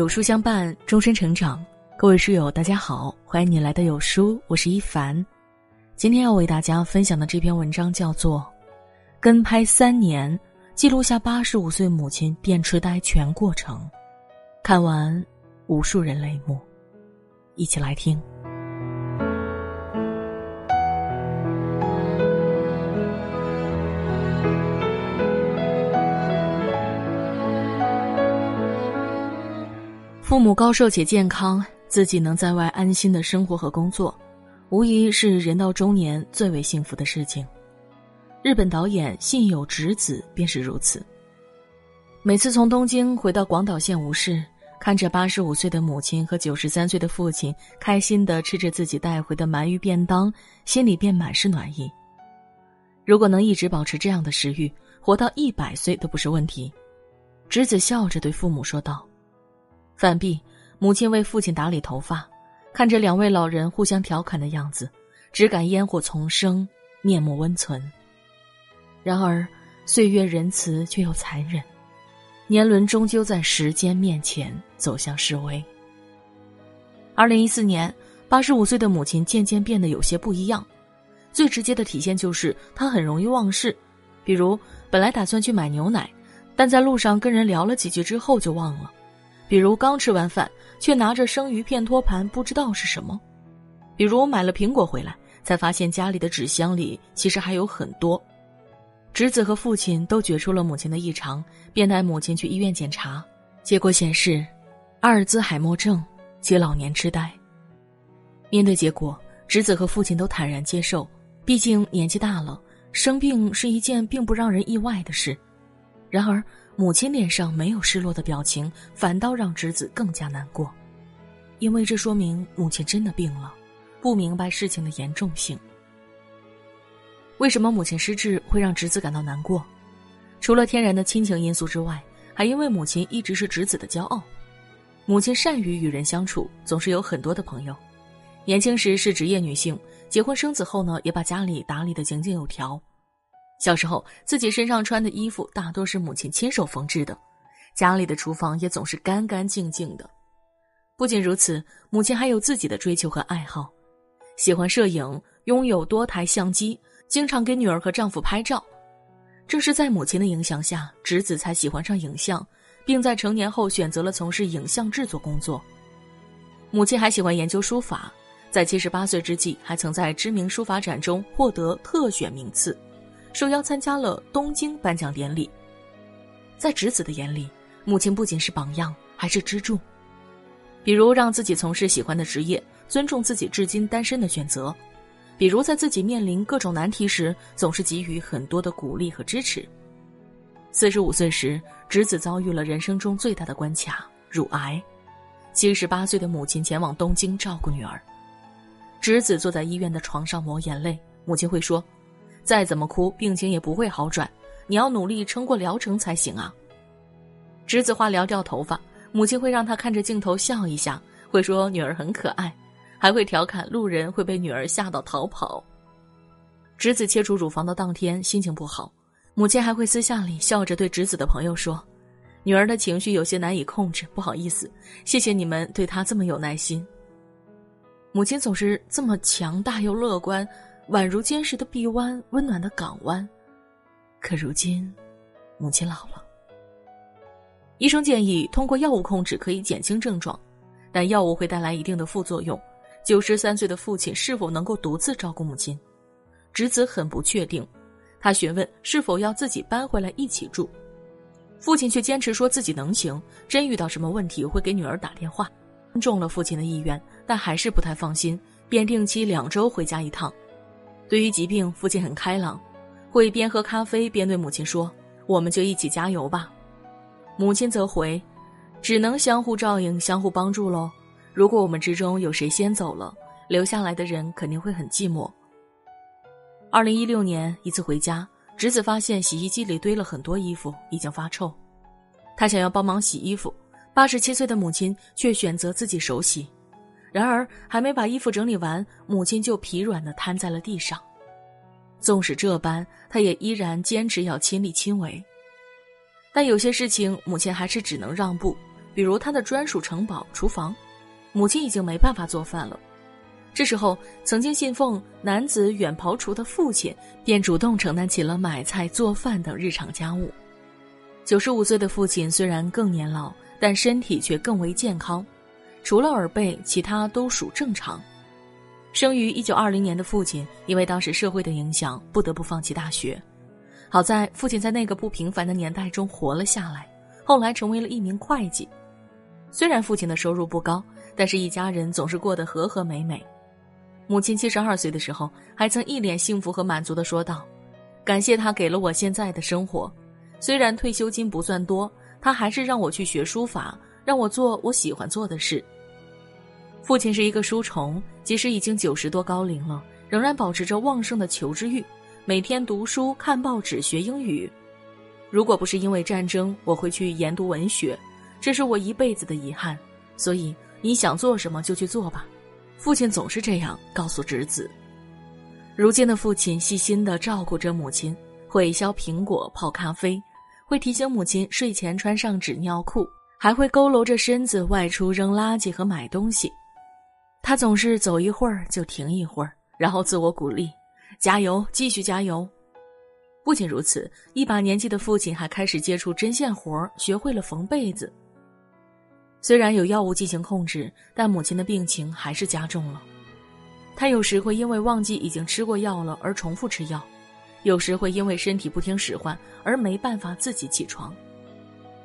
有书相伴，终身成长。各位书友，大家好，欢迎你来到有书，我是一凡。今天要为大家分享的这篇文章叫做《跟拍三年，记录下八十五岁母亲变痴呆全过程》，看完无数人泪目。一起来听。父母高寿且健康，自己能在外安心的生活和工作，无疑是人到中年最为幸福的事情。日本导演信有直子便是如此。每次从东京回到广岛县无事，看着八十五岁的母亲和九十三岁的父亲开心的吃着自己带回的鳗鱼便当，心里便满是暖意。如果能一直保持这样的食欲，活到一百岁都不是问题。直子笑着对父母说道。饭毕，母亲为父亲打理头发，看着两位老人互相调侃的样子，只感烟火丛生，面目温存。然而，岁月仁慈却又残忍，年轮终究在时间面前走向式微。二零一四年，八十五岁的母亲渐渐变得有些不一样，最直接的体现就是她很容易忘事，比如本来打算去买牛奶，但在路上跟人聊了几句之后就忘了。比如刚吃完饭，却拿着生鱼片托盘，不知道是什么；比如买了苹果回来，才发现家里的纸箱里其实还有很多。侄子和父亲都觉出了母亲的异常，便带母亲去医院检查，结果显示，阿尔兹海默症及老年痴呆。面对结果，侄子和父亲都坦然接受，毕竟年纪大了，生病是一件并不让人意外的事。然而。母亲脸上没有失落的表情，反倒让侄子更加难过，因为这说明母亲真的病了，不明白事情的严重性。为什么母亲失智会让侄子感到难过？除了天然的亲情因素之外，还因为母亲一直是侄子的骄傲。母亲善于与人相处，总是有很多的朋友。年轻时是职业女性，结婚生子后呢，也把家里打理得井井有条。小时候，自己身上穿的衣服大多是母亲亲手缝制的，家里的厨房也总是干干净净的。不仅如此，母亲还有自己的追求和爱好，喜欢摄影，拥有多台相机，经常给女儿和丈夫拍照。正是在母亲的影响下，侄子才喜欢上影像，并在成年后选择了从事影像制作工作。母亲还喜欢研究书法，在七十八岁之际，还曾在知名书法展中获得特选名次。受邀参加了东京颁奖典礼。在侄子的眼里，母亲不仅是榜样，还是支柱。比如让自己从事喜欢的职业，尊重自己至今单身的选择；比如在自己面临各种难题时，总是给予很多的鼓励和支持。四十五岁时，侄子遭遇了人生中最大的关卡——乳癌。七十八岁的母亲前往东京照顾女儿，侄子坐在医院的床上抹眼泪，母亲会说。再怎么哭，病情也不会好转。你要努力撑过疗程才行啊！侄子化疗掉头发，母亲会让他看着镜头笑一下，会说女儿很可爱，还会调侃路人会被女儿吓到逃跑。侄子切除乳房的当天心情不好，母亲还会私下里笑着对侄子的朋友说：“女儿的情绪有些难以控制，不好意思，谢谢你们对她这么有耐心。”母亲总是这么强大又乐观。宛如坚实的臂弯，温暖的港湾。可如今，母亲老了。医生建议通过药物控制可以减轻症状，但药物会带来一定的副作用。九十三岁的父亲是否能够独自照顾母亲？侄子很不确定，他询问是否要自己搬回来一起住。父亲却坚持说自己能行，真遇到什么问题会给女儿打电话。尊重了父亲的意愿，但还是不太放心，便定期两周回家一趟。对于疾病，父亲很开朗，会边喝咖啡边对母亲说：“我们就一起加油吧。”母亲则回：“只能相互照应、相互帮助喽。如果我们之中有谁先走了，留下来的人肯定会很寂寞。”二零一六年一次回家，侄子发现洗衣机里堆了很多衣服，已经发臭。他想要帮忙洗衣服，八十七岁的母亲却选择自己手洗。然而，还没把衣服整理完，母亲就疲软的瘫在了地上。纵使这般，他也依然坚持要亲力亲为。但有些事情，母亲还是只能让步，比如他的专属城堡厨房，母亲已经没办法做饭了。这时候，曾经信奉“男子远庖厨”的父亲便主动承担起了买菜、做饭等日常家务。九十五岁的父亲虽然更年老，但身体却更为健康，除了耳背，其他都属正常。生于一九二零年的父亲，因为当时社会的影响，不得不放弃大学。好在父亲在那个不平凡的年代中活了下来，后来成为了一名会计。虽然父亲的收入不高，但是一家人总是过得和和美美。母亲七十二岁的时候，还曾一脸幸福和满足地说道：“感谢他给了我现在的生活，虽然退休金不算多，他还是让我去学书法，让我做我喜欢做的事。”父亲是一个书虫，即使已经九十多高龄了，仍然保持着旺盛的求知欲，每天读书、看报纸、学英语。如果不是因为战争，我会去研读文学，这是我一辈子的遗憾。所以你想做什么就去做吧。父亲总是这样告诉侄子。如今的父亲细心地照顾着母亲，会削苹果、泡咖啡，会提醒母亲睡前穿上纸尿裤，还会佝偻着身子外出扔垃圾和买东西。他总是走一会儿就停一会儿，然后自我鼓励：“加油，继续加油。”不仅如此，一把年纪的父亲还开始接触针线活学会了缝被子。虽然有药物进行控制，但母亲的病情还是加重了。他有时会因为忘记已经吃过药了而重复吃药，有时会因为身体不听使唤而没办法自己起床。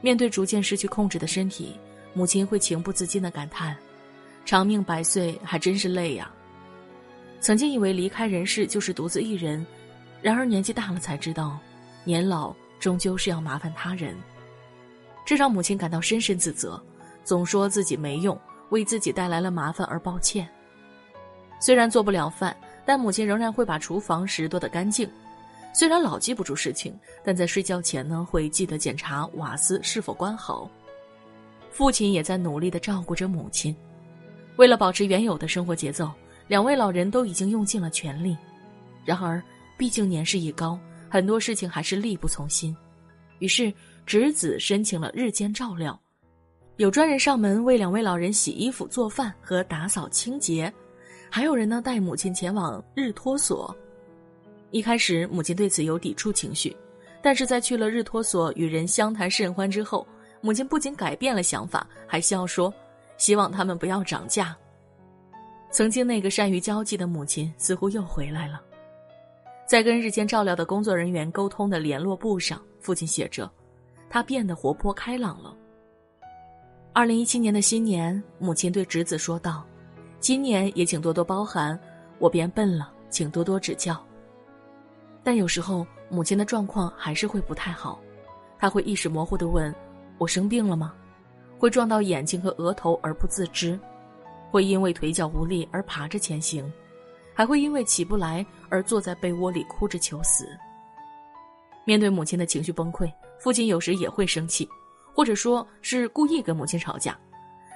面对逐渐失去控制的身体，母亲会情不自禁地感叹。长命百岁还真是累呀。曾经以为离开人世就是独自一人，然而年纪大了才知道，年老终究是要麻烦他人。这让母亲感到深深自责，总说自己没用，为自己带来了麻烦而抱歉。虽然做不了饭，但母亲仍然会把厨房拾掇得干净。虽然老记不住事情，但在睡觉前呢，会记得检查瓦斯是否关好。父亲也在努力地照顾着母亲。为了保持原有的生活节奏，两位老人都已经用尽了全力。然而，毕竟年事已高，很多事情还是力不从心。于是，侄子申请了日间照料，有专人上门为两位老人洗衣服、做饭和打扫清洁，还有人呢带母亲前往日托所。一开始，母亲对此有抵触情绪，但是在去了日托所与人相谈甚欢之后，母亲不仅改变了想法，还笑说。希望他们不要涨价。曾经那个善于交际的母亲似乎又回来了，在跟日间照料的工作人员沟通的联络簿上，父亲写着：“他变得活泼开朗了。”二零一七年的新年，母亲对侄子说道：“今年也请多多包涵，我变笨了，请多多指教。”但有时候母亲的状况还是会不太好，她会意识模糊地问：“我生病了吗？”会撞到眼睛和额头而不自知，会因为腿脚无力而爬着前行，还会因为起不来而坐在被窝里哭着求死。面对母亲的情绪崩溃，父亲有时也会生气，或者说是故意跟母亲吵架：“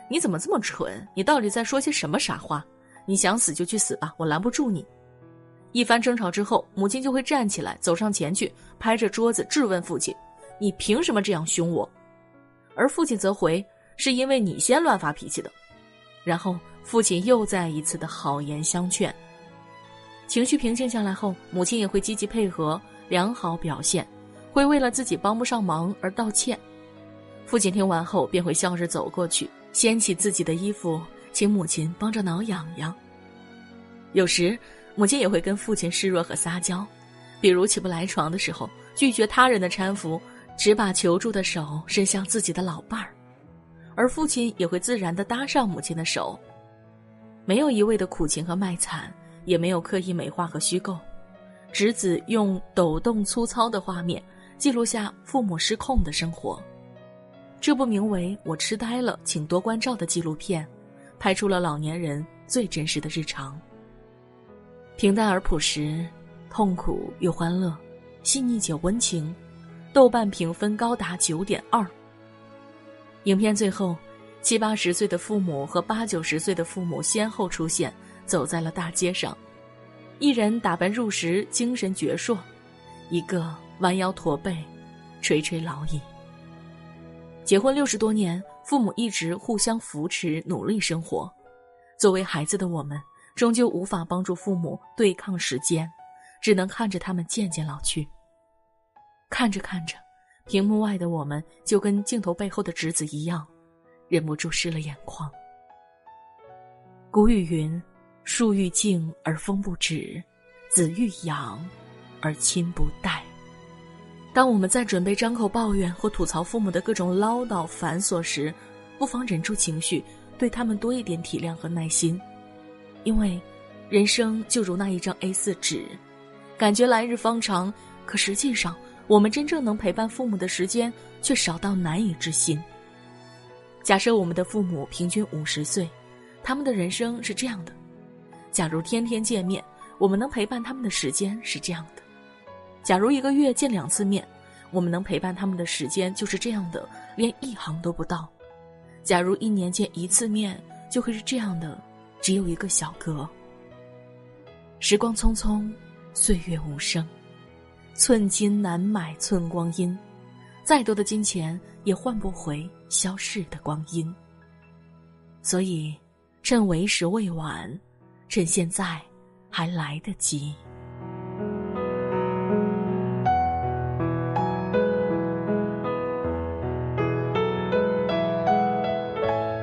你怎么这么蠢？你到底在说些什么傻话？你想死就去死吧，我拦不住你。”一番争吵之后，母亲就会站起来走上前去，拍着桌子质问父亲：“你凭什么这样凶我？”而父亲则回。是因为你先乱发脾气的，然后父亲又再一次的好言相劝。情绪平静下来后，母亲也会积极配合，良好表现，会为了自己帮不上忙而道歉。父亲听完后便会笑着走过去，掀起自己的衣服，请母亲帮着挠痒痒。有时，母亲也会跟父亲示弱和撒娇，比如起不来床的时候，拒绝他人的搀扶，只把求助的手伸向自己的老伴儿。而父亲也会自然地搭上母亲的手，没有一味的苦情和卖惨，也没有刻意美化和虚构。侄子用抖动粗糙的画面记录下父母失控的生活。这部名为《我痴呆了，请多关照》的纪录片，拍出了老年人最真实的日常。平淡而朴实，痛苦又欢乐，细腻且温情。豆瓣评分高达九点二。影片最后，七八十岁的父母和八九十岁的父母先后出现，走在了大街上。一人打扮入时，精神矍铄；一个弯腰驼背，垂垂老矣。结婚六十多年，父母一直互相扶持，努力生活。作为孩子的我们，终究无法帮助父母对抗时间，只能看着他们渐渐老去。看着看着，屏幕外的我们就跟镜头背后的侄子一样，忍不住湿了眼眶。古语云：“树欲静而风不止，子欲养而亲不待。”当我们在准备张口抱怨或吐槽父母的各种唠叨繁琐时，不妨忍住情绪，对他们多一点体谅和耐心，因为人生就如那一张 A4 纸，感觉来日方长，可实际上我们真正能陪伴父母的时间却少到难以置信。假设我们的父母平均五十岁，他们的人生是这样的：假如天天见面，我们能陪伴他们的时间是这样的。假如一个月见两次面，我们能陪伴他们的时间就是这样的，连一行都不到；假如一年见一次面，就会是这样的，只有一个小格。时光匆匆，岁月无声，寸金难买寸光阴，再多的金钱也换不回消逝的光阴。所以，趁为时未晚，趁现在还来得及。